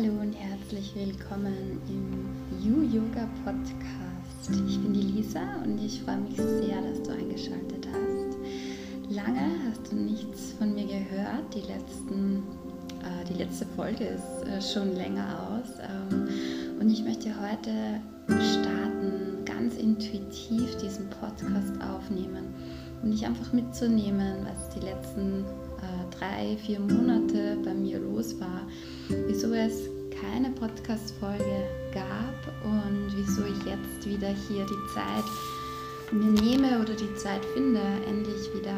Hallo und herzlich willkommen im You Yoga Podcast. Ich bin die Lisa und ich freue mich sehr, dass du eingeschaltet hast. Lange hast du nichts von mir gehört. Die, letzten, äh, die letzte Folge ist äh, schon länger aus. Ähm, und ich möchte heute starten, ganz intuitiv diesen Podcast aufnehmen um dich einfach mitzunehmen, was die letzten äh, drei, vier Monate bei mir los war, wieso es keine Podcast-Folge gab und wieso ich jetzt wieder hier die Zeit mir nehme oder die Zeit finde, endlich wieder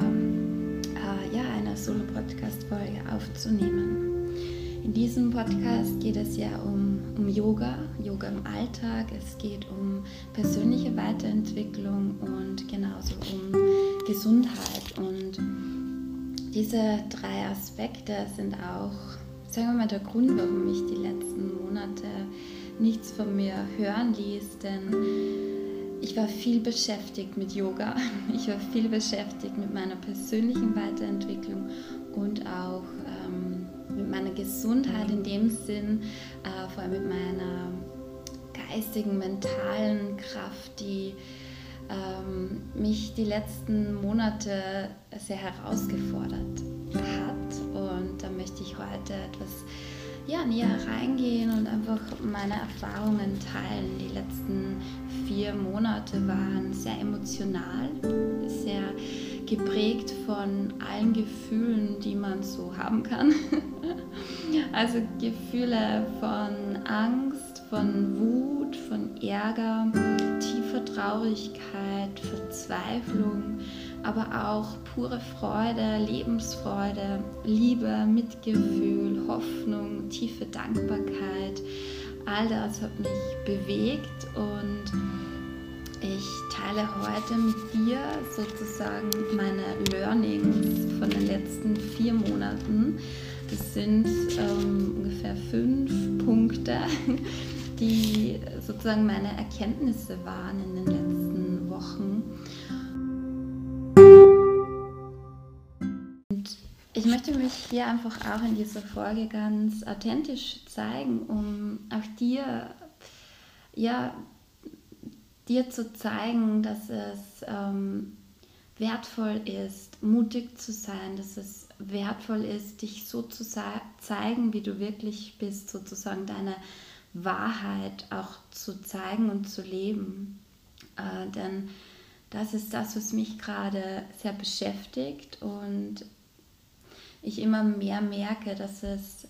äh, ja, eine Solo-Podcast-Folge aufzunehmen. In diesem Podcast geht es ja um, um Yoga, Yoga im Alltag, es geht um persönliche Weiterentwicklung und genauso um Gesundheit. Und diese drei Aspekte sind auch, sagen wir mal, der Grund, warum ich die letzten Monate nichts von mir hören ließ, denn ich war viel beschäftigt mit Yoga, ich war viel beschäftigt mit meiner persönlichen Weiterentwicklung und auch ähm, mit meiner Gesundheit in dem Sinn, äh, vor allem mit meiner geistigen, mentalen Kraft, die ähm, mich die letzten Monate sehr herausgefordert hat. Und da möchte ich heute etwas ja, näher reingehen und einfach meine Erfahrungen teilen. Die letzten vier Monate waren sehr emotional, sehr geprägt von allen Gefühlen, die man so haben kann. also Gefühle von Angst, von Wut, von Ärger, tiefer Traurigkeit, Verzweiflung, aber auch pure Freude, Lebensfreude, Liebe, Mitgefühl, Hoffnung, tiefe Dankbarkeit. All das hat mich bewegt und ich teile heute mit dir sozusagen meine Learnings von den letzten vier Monaten. Das sind ähm, ungefähr fünf Punkte, die sozusagen meine Erkenntnisse waren in den letzten Wochen. Ich möchte mich hier einfach auch in dieser Folge ganz authentisch zeigen, um auch dir, ja, dir zu zeigen, dass es ähm, wertvoll ist, mutig zu sein, dass es wertvoll ist, dich so zu zeigen, wie du wirklich bist, sozusagen deine Wahrheit auch zu zeigen und zu leben. Äh, denn das ist das, was mich gerade sehr beschäftigt und ich immer mehr merke, dass es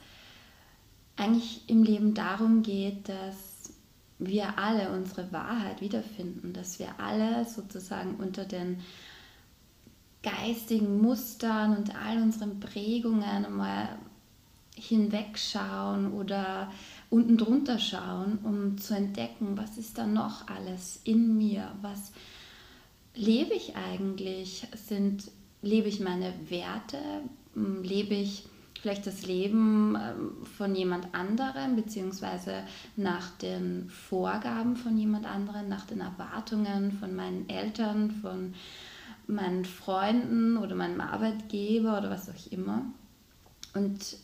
eigentlich im Leben darum geht, dass wir alle unsere Wahrheit wiederfinden, dass wir alle sozusagen unter den geistigen Mustern und all unseren Prägungen mal hinwegschauen oder unten drunter schauen, um zu entdecken, was ist da noch alles in mir, was lebe ich eigentlich, sind lebe ich meine Werte, lebe ich vielleicht das Leben ähm, von jemand anderem, beziehungsweise nach den Vorgaben von jemand anderem, nach den Erwartungen von meinen Eltern, von meinen Freunden oder meinem Arbeitgeber oder was auch immer. Und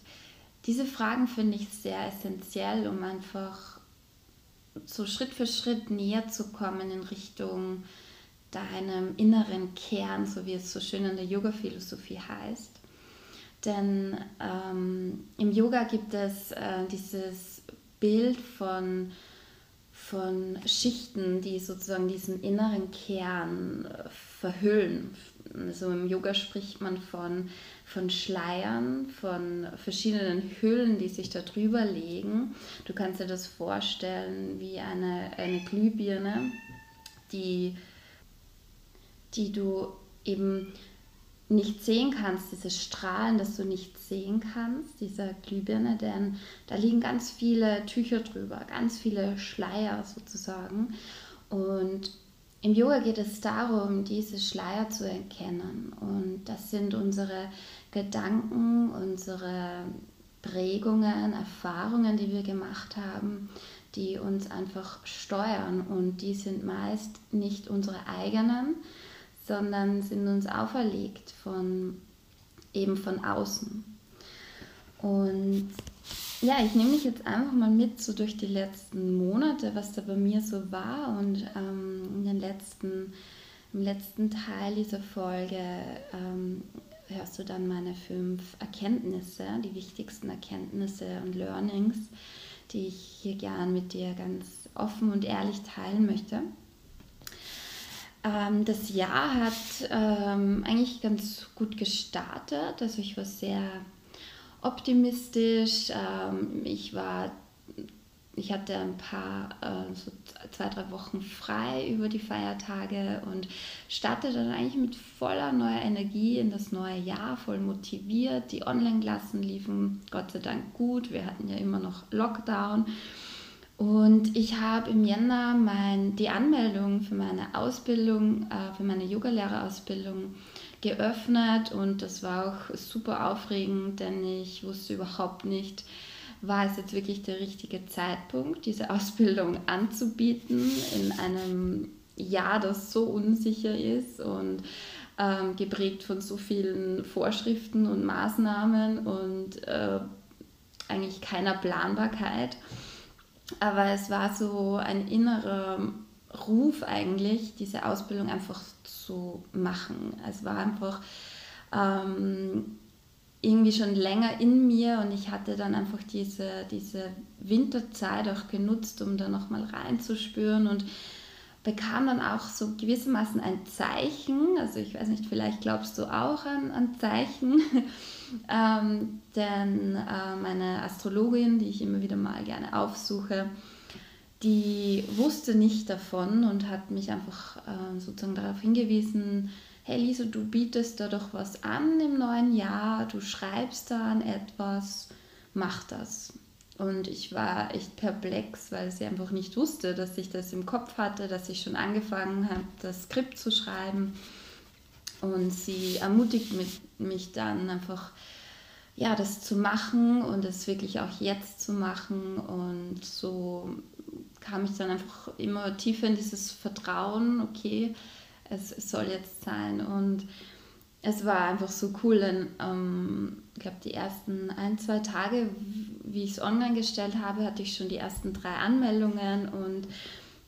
diese Fragen finde ich sehr essentiell, um einfach so Schritt für Schritt näher zu kommen in Richtung deinem inneren Kern, so wie es so schön in der Yoga-Philosophie heißt. Denn ähm, im Yoga gibt es äh, dieses Bild von, von Schichten, die sozusagen diesen inneren Kern äh, verhüllen. Also im Yoga spricht man von von Schleiern, von verschiedenen Hüllen, die sich da drüber legen. Du kannst dir das vorstellen wie eine, eine Glühbirne, die, die du eben nicht sehen kannst, dieses Strahlen, das du nicht sehen kannst, dieser Glühbirne, denn da liegen ganz viele Tücher drüber, ganz viele Schleier sozusagen. Und im Yoga geht es darum, diese Schleier zu erkennen. Und das sind unsere Gedanken, unsere Prägungen, Erfahrungen, die wir gemacht haben, die uns einfach steuern. Und die sind meist nicht unsere eigenen, sondern sind uns auferlegt von eben von außen. Und ja, ich nehme dich jetzt einfach mal mit so durch die letzten Monate, was da bei mir so war und ähm, in den letzten, im letzten Teil dieser Folge ähm, hörst du dann meine fünf Erkenntnisse, die wichtigsten Erkenntnisse und Learnings, die ich hier gern mit dir ganz offen und ehrlich teilen möchte. Ähm, das Jahr hat ähm, eigentlich ganz gut gestartet. Also ich war sehr optimistisch. Ähm, ich war, ich hatte ein paar, äh, so zwei, drei Wochen frei über die Feiertage und startete dann eigentlich mit voller neuer Energie in das neue Jahr, voll motiviert. Die Online-Klassen liefen Gott sei Dank gut. Wir hatten ja immer noch Lockdown. Und ich habe im Jänner mein, die Anmeldung für meine Ausbildung, äh, für meine Yogalehrerausbildung geöffnet und das war auch super aufregend, denn ich wusste überhaupt nicht, war es jetzt wirklich der richtige Zeitpunkt, diese Ausbildung anzubieten in einem Jahr, das so unsicher ist und ähm, geprägt von so vielen Vorschriften und Maßnahmen und äh, eigentlich keiner Planbarkeit. Aber es war so ein innerer Ruf eigentlich, diese Ausbildung einfach zu machen. Es war einfach ähm, irgendwie schon länger in mir und ich hatte dann einfach diese, diese Winterzeit auch genutzt, um da nochmal reinzuspüren und bekam dann auch so gewissermaßen ein Zeichen, also ich weiß nicht, vielleicht glaubst du auch an, an Zeichen, ähm, denn äh, meine Astrologin, die ich immer wieder mal gerne aufsuche, die wusste nicht davon und hat mich einfach äh, sozusagen darauf hingewiesen, hey Lisa, du bietest da doch was an im neuen Jahr, du schreibst da an etwas, mach das. Und ich war echt perplex, weil sie einfach nicht wusste, dass ich das im Kopf hatte, dass ich schon angefangen habe, das Skript zu schreiben. Und sie ermutigt mich dann einfach, ja, das zu machen und es wirklich auch jetzt zu machen. Und so kam ich dann einfach immer tiefer in dieses Vertrauen, okay, es, es soll jetzt sein. Und es war einfach so cool, denn ähm, ich glaube, die ersten ein, zwei Tage, wie ich es online gestellt habe, hatte ich schon die ersten drei Anmeldungen und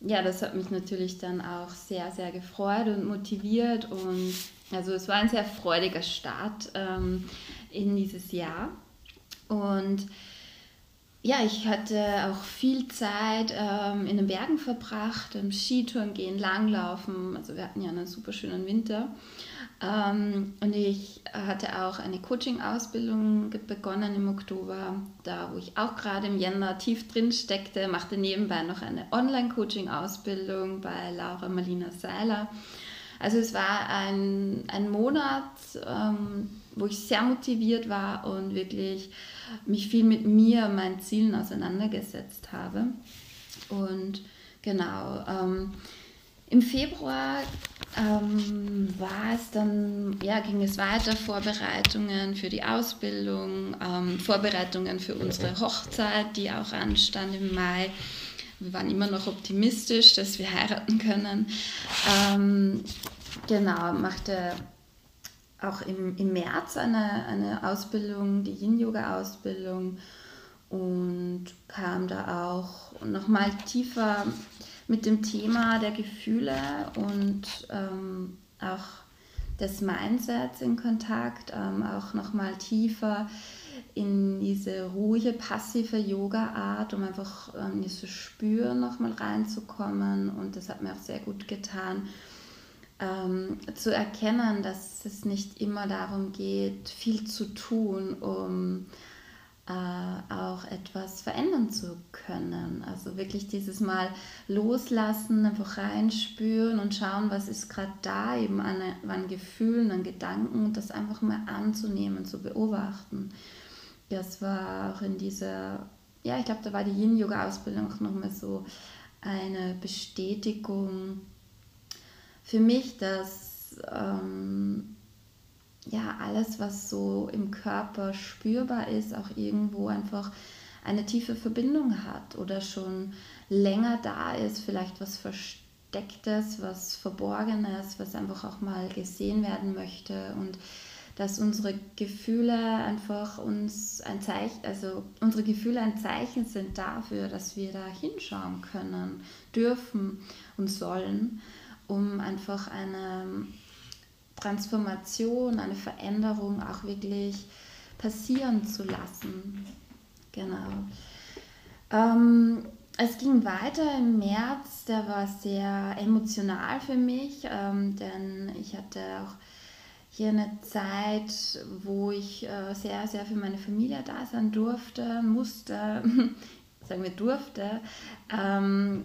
ja, das hat mich natürlich dann auch sehr, sehr gefreut und motiviert und also es war ein sehr freudiger Start ähm, in dieses Jahr und ja, ich hatte auch viel Zeit ähm, in den Bergen verbracht, im Skitouren gehen, Langlaufen. Also wir hatten ja einen super schönen Winter. Ähm, und ich hatte auch eine Coaching-Ausbildung begonnen im Oktober, da wo ich auch gerade im Jänner tief drin steckte, machte nebenbei noch eine Online-Coaching-Ausbildung bei Laura Marlina Seiler. Also es war ein, ein Monat, ähm, wo ich sehr motiviert war und wirklich mich viel mit mir, meinen Zielen auseinandergesetzt habe. Und genau, ähm, im Februar ähm, war es dann, ja, ging es weiter, Vorbereitungen für die Ausbildung, ähm, Vorbereitungen für unsere Hochzeit, die auch anstand im Mai. Wir waren immer noch optimistisch, dass wir heiraten können. Ähm, genau, machte auch im, im März eine, eine Ausbildung, die Yin-Yoga-Ausbildung und kam da auch nochmal tiefer mit dem Thema der Gefühle und ähm, auch des Mindsets in Kontakt, ähm, auch nochmal tiefer in diese ruhige, passive Yoga-Art, um einfach in ähm, dieses Spüren nochmal reinzukommen. Und das hat mir auch sehr gut getan, ähm, zu erkennen, dass es nicht immer darum geht, viel zu tun, um äh, auch etwas verändern zu können. Also wirklich dieses Mal loslassen, einfach reinspüren und schauen, was ist gerade da, eben an, an Gefühlen, an Gedanken und das einfach mal anzunehmen, zu beobachten. Das war auch in dieser, ja, ich glaube, da war die Yin-Yoga-Ausbildung auch nochmal so eine Bestätigung für mich, dass ähm, ja, alles, was so im Körper spürbar ist, auch irgendwo einfach eine tiefe Verbindung hat oder schon länger da ist, vielleicht was Verstecktes, was Verborgenes, was einfach auch mal gesehen werden möchte. Und dass unsere Gefühle einfach uns ein Zeichen, also unsere Gefühle ein Zeichen sind dafür, dass wir da hinschauen können, dürfen und sollen, um einfach eine Transformation, eine Veränderung auch wirklich passieren zu lassen. Genau. Ähm, es ging weiter im März, der war sehr emotional für mich, ähm, denn ich hatte auch hier eine Zeit, wo ich äh, sehr, sehr für meine Familie da sein durfte, musste, sagen wir durfte, ähm,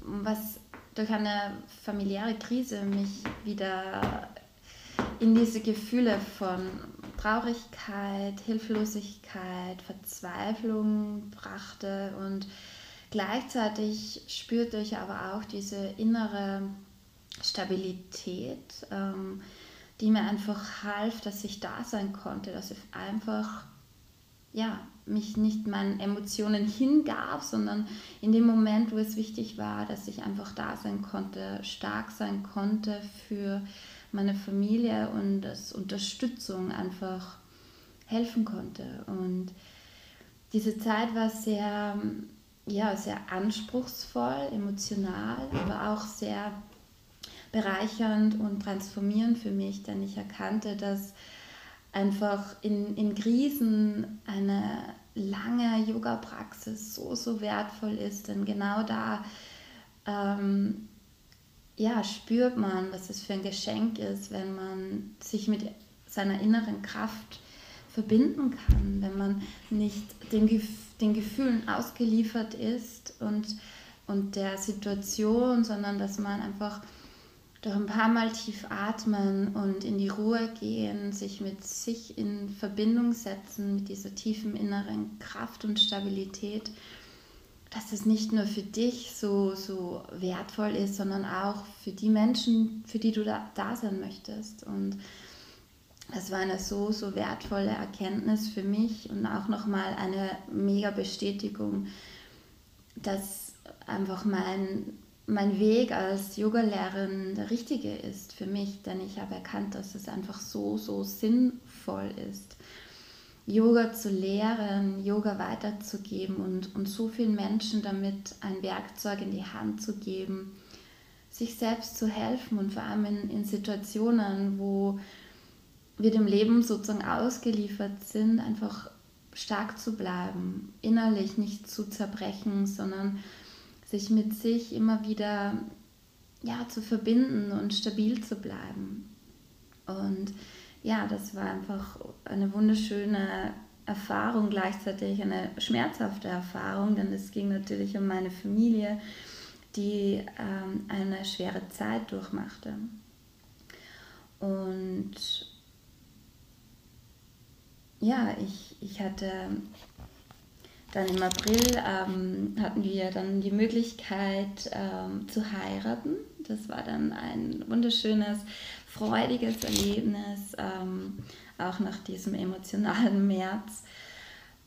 was durch eine familiäre Krise mich wieder in diese Gefühle von Traurigkeit, Hilflosigkeit, Verzweiflung brachte und gleichzeitig spürte ich aber auch diese innere Stabilität, ähm, die mir einfach half, dass ich da sein konnte, dass ich einfach ja, mich nicht meinen Emotionen hingab, sondern in dem Moment, wo es wichtig war, dass ich einfach da sein konnte, stark sein konnte für meine Familie und das Unterstützung einfach helfen konnte. Und diese Zeit war sehr, ja, sehr anspruchsvoll, emotional, aber auch sehr bereichernd und transformierend für mich, denn ich erkannte, dass einfach in, in Krisen eine lange Yoga-Praxis so, so wertvoll ist, denn genau da ähm, ja, spürt man, was es für ein Geschenk ist, wenn man sich mit seiner inneren Kraft verbinden kann, wenn man nicht den, den Gefühlen ausgeliefert ist und, und der Situation, sondern dass man einfach durch ein paar Mal tief atmen und in die Ruhe gehen, sich mit sich in Verbindung setzen, mit dieser tiefen inneren Kraft und Stabilität dass es nicht nur für dich so, so wertvoll ist, sondern auch für die Menschen, für die du da, da sein möchtest. Und das war eine so, so wertvolle Erkenntnis für mich und auch nochmal eine mega Bestätigung, dass einfach mein, mein Weg als Yogalehrerin der richtige ist für mich, denn ich habe erkannt, dass es einfach so, so sinnvoll ist. Yoga zu lehren, Yoga weiterzugeben und, und so vielen Menschen damit ein Werkzeug in die Hand zu geben, sich selbst zu helfen und vor allem in, in Situationen, wo wir dem Leben sozusagen ausgeliefert sind, einfach stark zu bleiben, innerlich nicht zu zerbrechen, sondern sich mit sich immer wieder ja, zu verbinden und stabil zu bleiben. Und ja, das war einfach eine wunderschöne Erfahrung, gleichzeitig eine schmerzhafte Erfahrung, denn es ging natürlich um meine Familie, die ähm, eine schwere Zeit durchmachte. Und ja, ich, ich hatte dann im April ähm, hatten wir dann die Möglichkeit ähm, zu heiraten. Das war dann ein wunderschönes freudiges Erlebnis, ähm, auch nach diesem emotionalen März,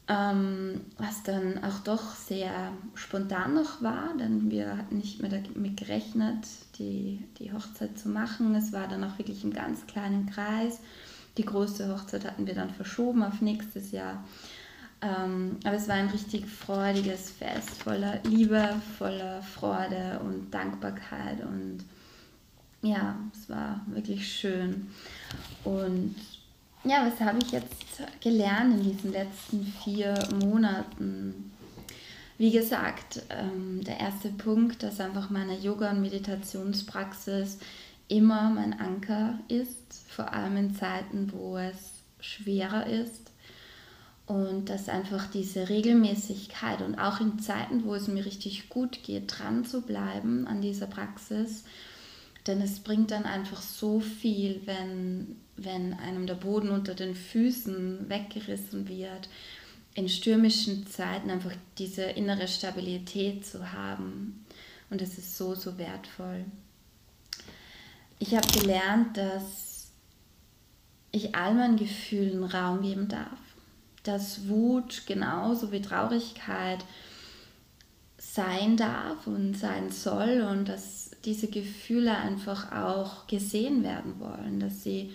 ähm, was dann auch doch sehr spontan noch war, denn wir hatten nicht mehr damit gerechnet, die, die Hochzeit zu machen. Es war dann auch wirklich im ganz kleinen Kreis. Die große Hochzeit hatten wir dann verschoben auf nächstes Jahr. Ähm, aber es war ein richtig freudiges Fest, voller Liebe, voller Freude und Dankbarkeit und ja, es war wirklich schön. Und ja, was habe ich jetzt gelernt in diesen letzten vier Monaten? Wie gesagt, ähm, der erste Punkt, dass einfach meine Yoga- und Meditationspraxis immer mein Anker ist, vor allem in Zeiten, wo es schwerer ist. Und dass einfach diese Regelmäßigkeit und auch in Zeiten, wo es mir richtig gut geht, dran zu bleiben an dieser Praxis denn es bringt dann einfach so viel, wenn, wenn einem der Boden unter den Füßen weggerissen wird, in stürmischen Zeiten einfach diese innere Stabilität zu haben. Und das ist so, so wertvoll. Ich habe gelernt, dass ich all meinen Gefühlen Raum geben darf. Dass Wut genauso wie Traurigkeit sein darf und sein soll und dass diese Gefühle einfach auch gesehen werden wollen, dass sie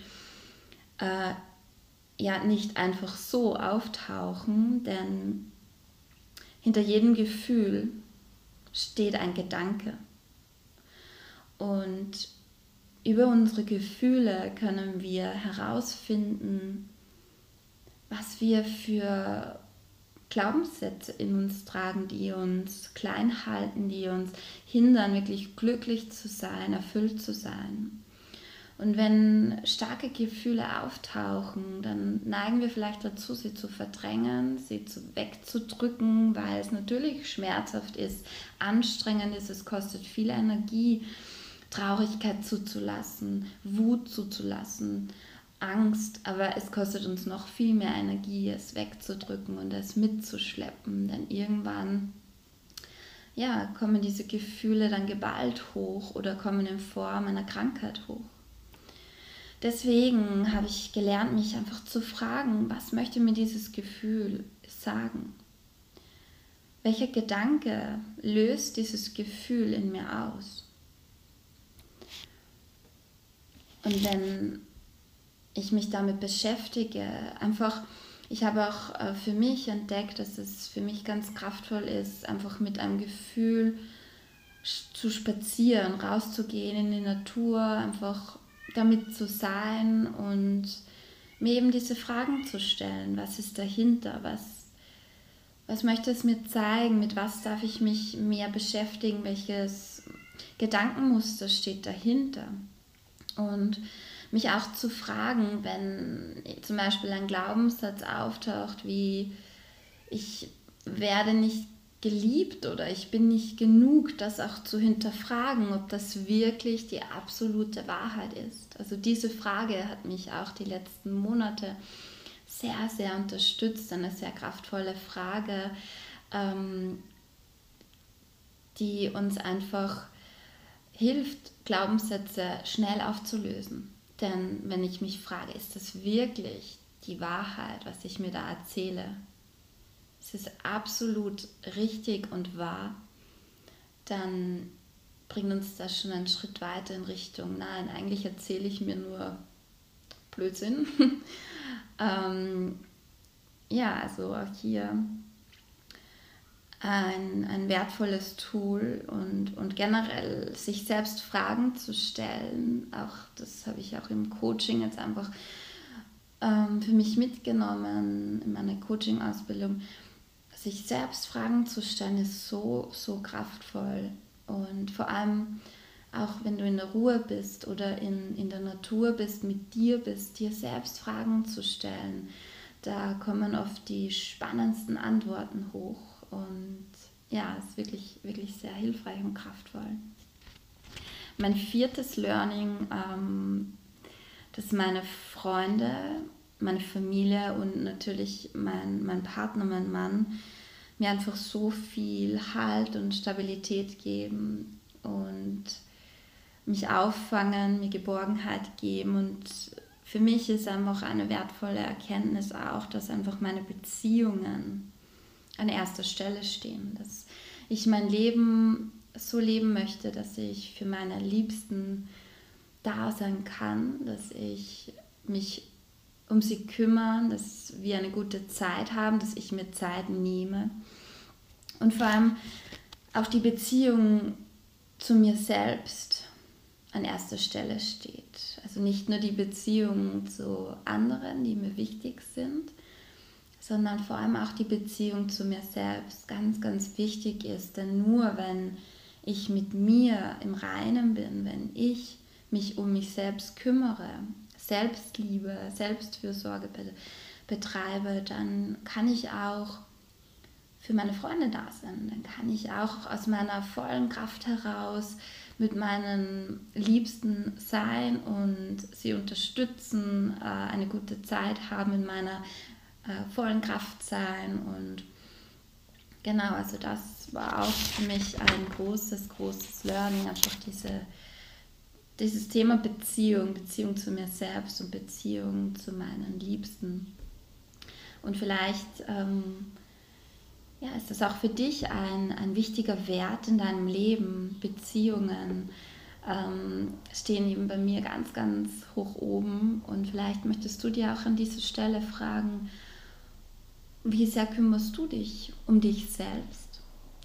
äh, ja nicht einfach so auftauchen, denn hinter jedem Gefühl steht ein Gedanke. Und über unsere Gefühle können wir herausfinden, was wir für Glaubenssätze in uns tragen, die uns klein halten, die uns hindern, wirklich glücklich zu sein, erfüllt zu sein. Und wenn starke Gefühle auftauchen, dann neigen wir vielleicht dazu, sie zu verdrängen, sie zu wegzudrücken, weil es natürlich schmerzhaft ist, anstrengend ist, es kostet viel Energie, Traurigkeit zuzulassen, Wut zuzulassen, Angst, aber es kostet uns noch viel mehr Energie, es wegzudrücken und es mitzuschleppen, denn irgendwann ja, kommen diese Gefühle dann geballt hoch oder kommen in Form einer Krankheit hoch. Deswegen habe ich gelernt, mich einfach zu fragen, was möchte mir dieses Gefühl sagen? Welcher Gedanke löst dieses Gefühl in mir aus? Und wenn ich mich damit beschäftige, einfach, ich habe auch äh, für mich entdeckt, dass es für mich ganz kraftvoll ist, einfach mit einem Gefühl zu spazieren, rauszugehen in die Natur, einfach damit zu sein und mir eben diese Fragen zu stellen. Was ist dahinter? Was, was möchte es mir zeigen? Mit was darf ich mich mehr beschäftigen? Welches Gedankenmuster steht dahinter? Und mich auch zu fragen, wenn zum Beispiel ein Glaubenssatz auftaucht, wie ich werde nicht geliebt oder ich bin nicht genug, das auch zu hinterfragen, ob das wirklich die absolute Wahrheit ist. Also diese Frage hat mich auch die letzten Monate sehr, sehr unterstützt, eine sehr kraftvolle Frage, ähm, die uns einfach hilft, Glaubenssätze schnell aufzulösen. Denn wenn ich mich frage, ist das wirklich die Wahrheit, was ich mir da erzähle? es ist absolut richtig und wahr, dann bringt uns das schon einen Schritt weiter in Richtung, nein, eigentlich erzähle ich mir nur Blödsinn. ähm, ja, also auch hier ein, ein wertvolles Tool und, und generell sich selbst Fragen zu stellen. Auch das habe ich auch im Coaching jetzt einfach ähm, für mich mitgenommen in meiner Coaching-Ausbildung sich selbst Fragen zu stellen, ist so, so kraftvoll. Und vor allem auch wenn du in der Ruhe bist oder in, in der Natur bist, mit dir bist, dir selbst Fragen zu stellen, da kommen oft die spannendsten Antworten hoch. Und ja, es ist wirklich, wirklich sehr hilfreich und kraftvoll. Mein viertes Learning, ähm, dass meine Freunde meine Familie und natürlich mein, mein Partner, mein Mann, mir einfach so viel Halt und Stabilität geben und mich auffangen, mir Geborgenheit geben. Und für mich ist einfach eine wertvolle Erkenntnis auch, dass einfach meine Beziehungen an erster Stelle stehen. Dass ich mein Leben so leben möchte, dass ich für meine Liebsten da sein kann, dass ich mich um sie kümmern, dass wir eine gute Zeit haben, dass ich mir Zeit nehme. Und vor allem auch die Beziehung zu mir selbst an erster Stelle steht. Also nicht nur die Beziehung zu anderen, die mir wichtig sind, sondern vor allem auch die Beziehung zu mir selbst ganz, ganz wichtig ist. Denn nur wenn ich mit mir im Reinen bin, wenn ich mich um mich selbst kümmere, Selbstliebe, Selbstfürsorge betreibe, dann kann ich auch für meine Freunde da sein. Dann kann ich auch aus meiner vollen Kraft heraus mit meinen Liebsten sein und sie unterstützen, äh, eine gute Zeit haben, in meiner äh, vollen Kraft sein. Und genau, also das war auch für mich ein großes, großes Learning, einfach diese dieses Thema Beziehung, Beziehung zu mir selbst und Beziehung zu meinen Liebsten. Und vielleicht ähm, ja, ist das auch für dich ein, ein wichtiger Wert in deinem Leben, Beziehungen, ähm, stehen eben bei mir ganz, ganz hoch oben. Und vielleicht möchtest du dir auch an dieser Stelle fragen, wie sehr kümmerst du dich um dich selbst,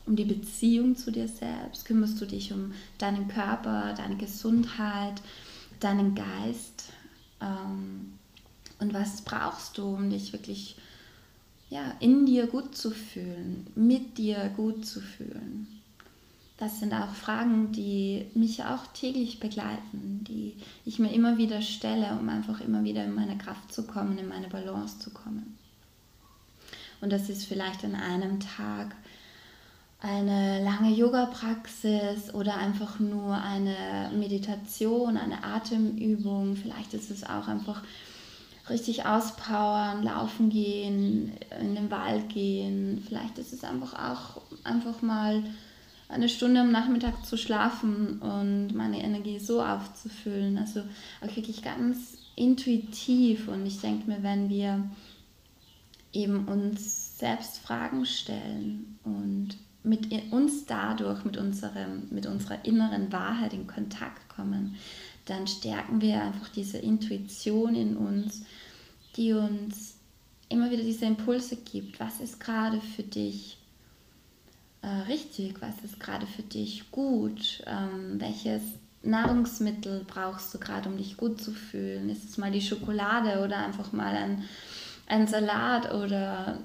um die Beziehung zu dir selbst? Kümmerst du dich um deinen Körper, deine Gesundheit, deinen Geist? Ähm, und was brauchst du, um dich wirklich ja, in dir gut zu fühlen, mit dir gut zu fühlen? Das sind auch Fragen, die mich auch täglich begleiten, die ich mir immer wieder stelle, um einfach immer wieder in meine Kraft zu kommen, in meine Balance zu kommen. Und das ist vielleicht an einem Tag eine lange Yoga-Praxis oder einfach nur eine Meditation, eine Atemübung. Vielleicht ist es auch einfach richtig auspowern, laufen gehen, in den Wald gehen. Vielleicht ist es einfach auch einfach mal eine Stunde am Nachmittag zu schlafen und meine Energie so aufzufüllen. Also auch wirklich ganz intuitiv. Und ich denke mir, wenn wir eben uns selbst Fragen stellen und mit uns dadurch, mit, unserem, mit unserer inneren Wahrheit in Kontakt kommen, dann stärken wir einfach diese Intuition in uns, die uns immer wieder diese Impulse gibt. Was ist gerade für dich äh, richtig? Was ist gerade für dich gut? Ähm, welches Nahrungsmittel brauchst du gerade, um dich gut zu fühlen? Ist es mal die Schokolade oder einfach mal ein, ein Salat oder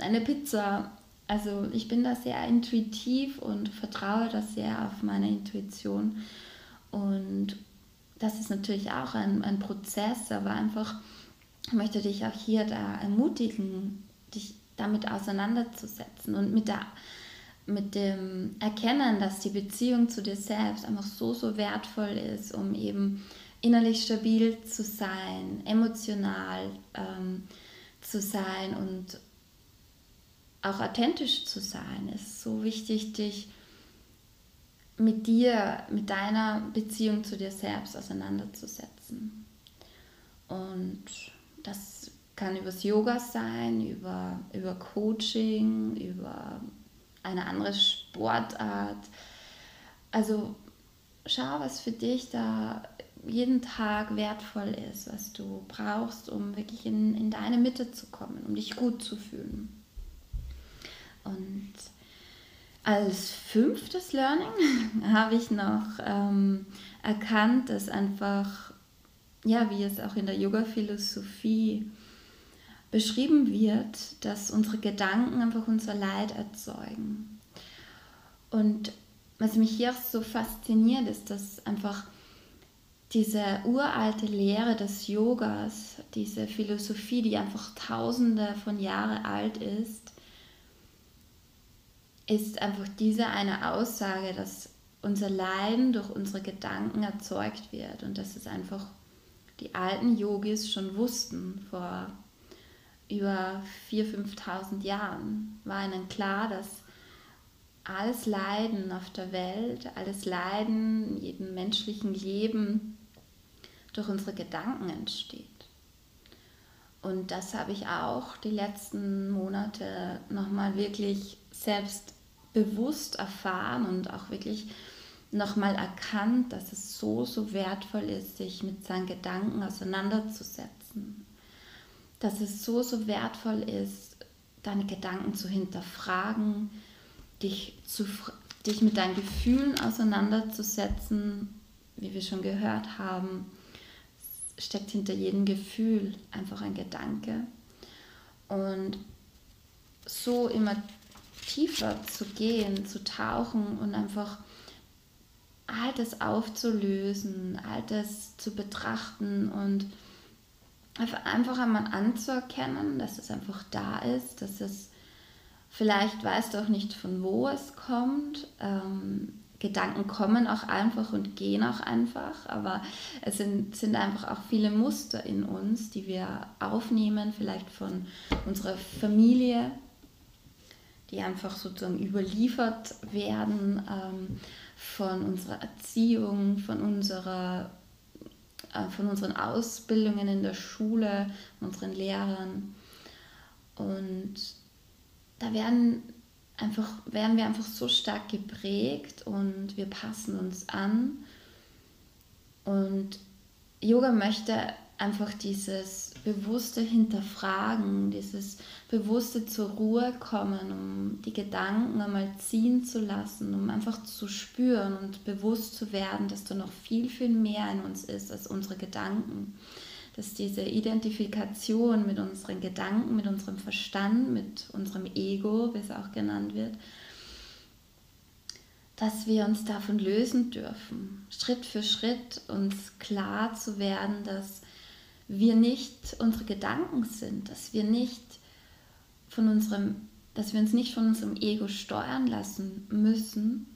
eine Pizza? Also ich bin da sehr intuitiv und vertraue da sehr auf meine Intuition. Und das ist natürlich auch ein, ein Prozess, aber einfach möchte dich auch hier da ermutigen, dich damit auseinanderzusetzen und mit der mit dem Erkennen, dass die Beziehung zu dir selbst einfach so, so wertvoll ist, um eben innerlich stabil zu sein, emotional ähm, zu sein und auch authentisch zu sein, ist so wichtig, dich mit dir, mit deiner Beziehung zu dir selbst auseinanderzusetzen. Und das kann übers Yoga sein, über, über Coaching, über eine andere Sportart. Also schau, was für dich da jeden Tag wertvoll ist, was du brauchst, um wirklich in, in deine Mitte zu kommen, um dich gut zu fühlen. Und als fünftes Learning habe ich noch ähm, erkannt, dass einfach, ja, wie es auch in der Yoga-Philosophie beschrieben wird, dass unsere Gedanken einfach unser Leid erzeugen. Und was mich hier so fasziniert, ist, dass einfach diese uralte Lehre des Yogas, diese Philosophie, die einfach tausende von Jahren alt ist, ist einfach diese eine Aussage, dass unser Leiden durch unsere Gedanken erzeugt wird und dass es einfach die alten Yogis schon wussten vor über 4.000, 5.000 Jahren. War ihnen klar, dass alles Leiden auf der Welt, alles Leiden in jedem menschlichen Leben durch unsere Gedanken entsteht. Und das habe ich auch die letzten Monate nochmal wirklich selbst bewusst erfahren und auch wirklich nochmal erkannt, dass es so, so wertvoll ist, sich mit seinen Gedanken auseinanderzusetzen dass es so, so wertvoll ist, deine Gedanken zu hinterfragen, dich, zu, dich mit deinen Gefühlen auseinanderzusetzen. Wie wir schon gehört haben, steckt hinter jedem Gefühl einfach ein Gedanke. Und so immer tiefer zu gehen, zu tauchen und einfach Altes aufzulösen, Altes zu betrachten und einfach einmal anzuerkennen, dass es einfach da ist, dass es vielleicht weißt du auch nicht von wo es kommt. Ähm, Gedanken kommen auch einfach und gehen auch einfach, aber es sind, sind einfach auch viele Muster in uns, die wir aufnehmen, vielleicht von unserer Familie, die einfach sozusagen überliefert werden, ähm, von unserer Erziehung, von unserer äh, von unseren Ausbildungen in der Schule, unseren Lehrern. Und da werden, einfach, werden wir einfach so stark geprägt und wir passen uns an Und Yoga möchte einfach dieses bewusste Hinterfragen, dieses bewusste zur Ruhe kommen, um die Gedanken einmal ziehen zu lassen, um einfach zu spüren und bewusst zu werden, dass da noch viel, viel mehr in uns ist als unsere Gedanken. Dass diese Identifikation mit unseren Gedanken, mit unserem Verstand, mit unserem Ego, wie es auch genannt wird, dass wir uns davon lösen dürfen, Schritt für Schritt uns klar zu werden, dass wir nicht unsere Gedanken sind, dass wir nicht von unserem, dass wir uns nicht von unserem Ego steuern lassen müssen,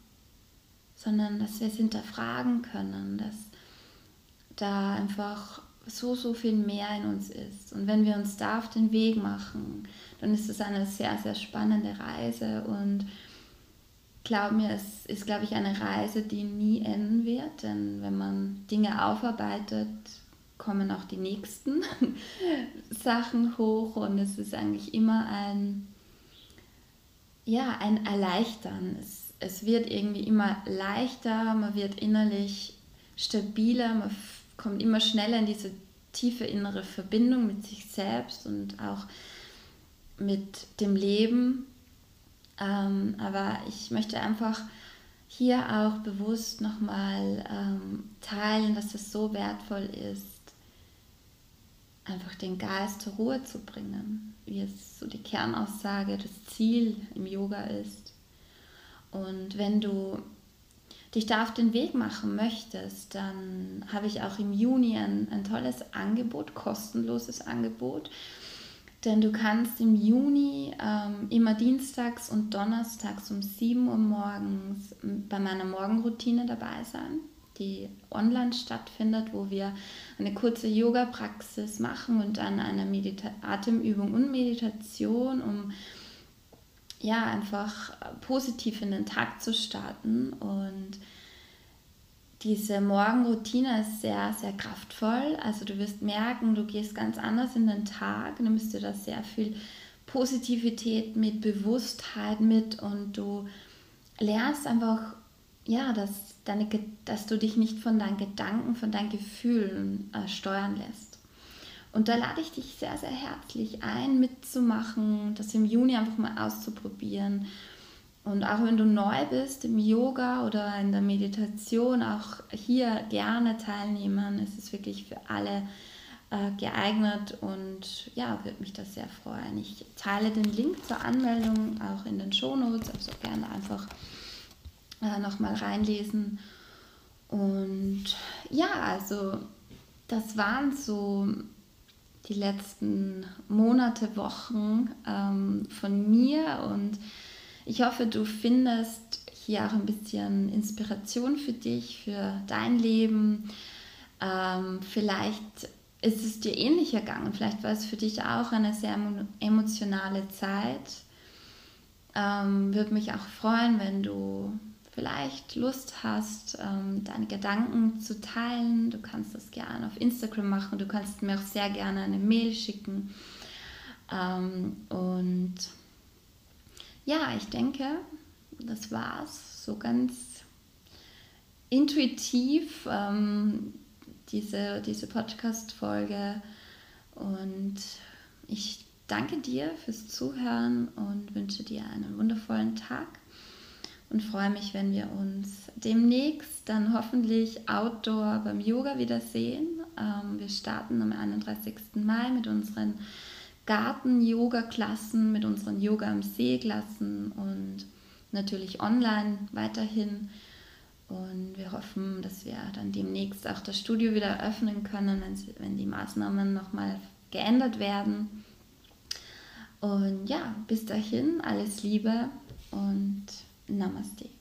sondern dass wir es hinterfragen können, dass da einfach so, so viel mehr in uns ist. Und wenn wir uns da auf den Weg machen, dann ist es eine sehr, sehr spannende Reise und glaub mir, es ist, glaube ich, eine Reise, die nie enden wird, denn wenn man Dinge aufarbeitet, kommen auch die nächsten Sachen hoch und es ist eigentlich immer ein, ja, ein Erleichtern. Es, es wird irgendwie immer leichter, man wird innerlich stabiler, man kommt immer schneller in diese tiefe innere Verbindung mit sich selbst und auch mit dem Leben. Ähm, aber ich möchte einfach hier auch bewusst nochmal ähm, teilen, dass es so wertvoll ist, einfach den Geist zur Ruhe zu bringen, wie es so die Kernaussage, das Ziel im Yoga ist. Und wenn du dich da auf den Weg machen möchtest, dann habe ich auch im Juni ein, ein tolles Angebot, kostenloses Angebot. Denn du kannst im Juni ähm, immer dienstags und donnerstags um 7 Uhr morgens bei meiner Morgenroutine dabei sein die online stattfindet, wo wir eine kurze Yoga-Praxis machen und dann eine Medita Atemübung und Meditation, um ja einfach positiv in den Tag zu starten. Und diese Morgenroutine ist sehr, sehr kraftvoll. Also du wirst merken, du gehst ganz anders in den Tag, nimmst dir da sehr viel Positivität mit, Bewusstheit mit und du lernst einfach ja, dass, deine, dass du dich nicht von deinen Gedanken, von deinen Gefühlen äh, steuern lässt. Und da lade ich dich sehr, sehr herzlich ein, mitzumachen, das im Juni einfach mal auszuprobieren. Und auch wenn du neu bist im Yoga oder in der Meditation, auch hier gerne teilnehmen. Es ist wirklich für alle äh, geeignet und ja, würde mich das sehr freuen. Ich teile den Link zur Anmeldung auch in den Shownotes, also gerne einfach äh, nochmal reinlesen. Und ja, also das waren so die letzten Monate, Wochen ähm, von mir und ich hoffe, du findest hier auch ein bisschen Inspiration für dich, für dein Leben. Ähm, vielleicht ist es dir ähnlich ergangen, vielleicht war es für dich auch eine sehr emotionale Zeit. Ähm, Würde mich auch freuen, wenn du vielleicht Lust hast, ähm, deine Gedanken zu teilen. Du kannst das gerne auf Instagram machen. Du kannst mir auch sehr gerne eine Mail schicken. Ähm, und ja, ich denke, das war's. So ganz intuitiv ähm, diese, diese Podcast-Folge. Und ich danke dir fürs Zuhören und wünsche dir einen wundervollen Tag und freue mich, wenn wir uns demnächst dann hoffentlich outdoor beim Yoga wiedersehen. Ähm, wir starten am 31. Mai mit unseren Garten-Yoga-Klassen, mit unseren Yoga am See-Klassen und natürlich online weiterhin. Und wir hoffen, dass wir dann demnächst auch das Studio wieder öffnen können, wenn die Maßnahmen nochmal geändert werden. Und ja, bis dahin alles Liebe und Namaste.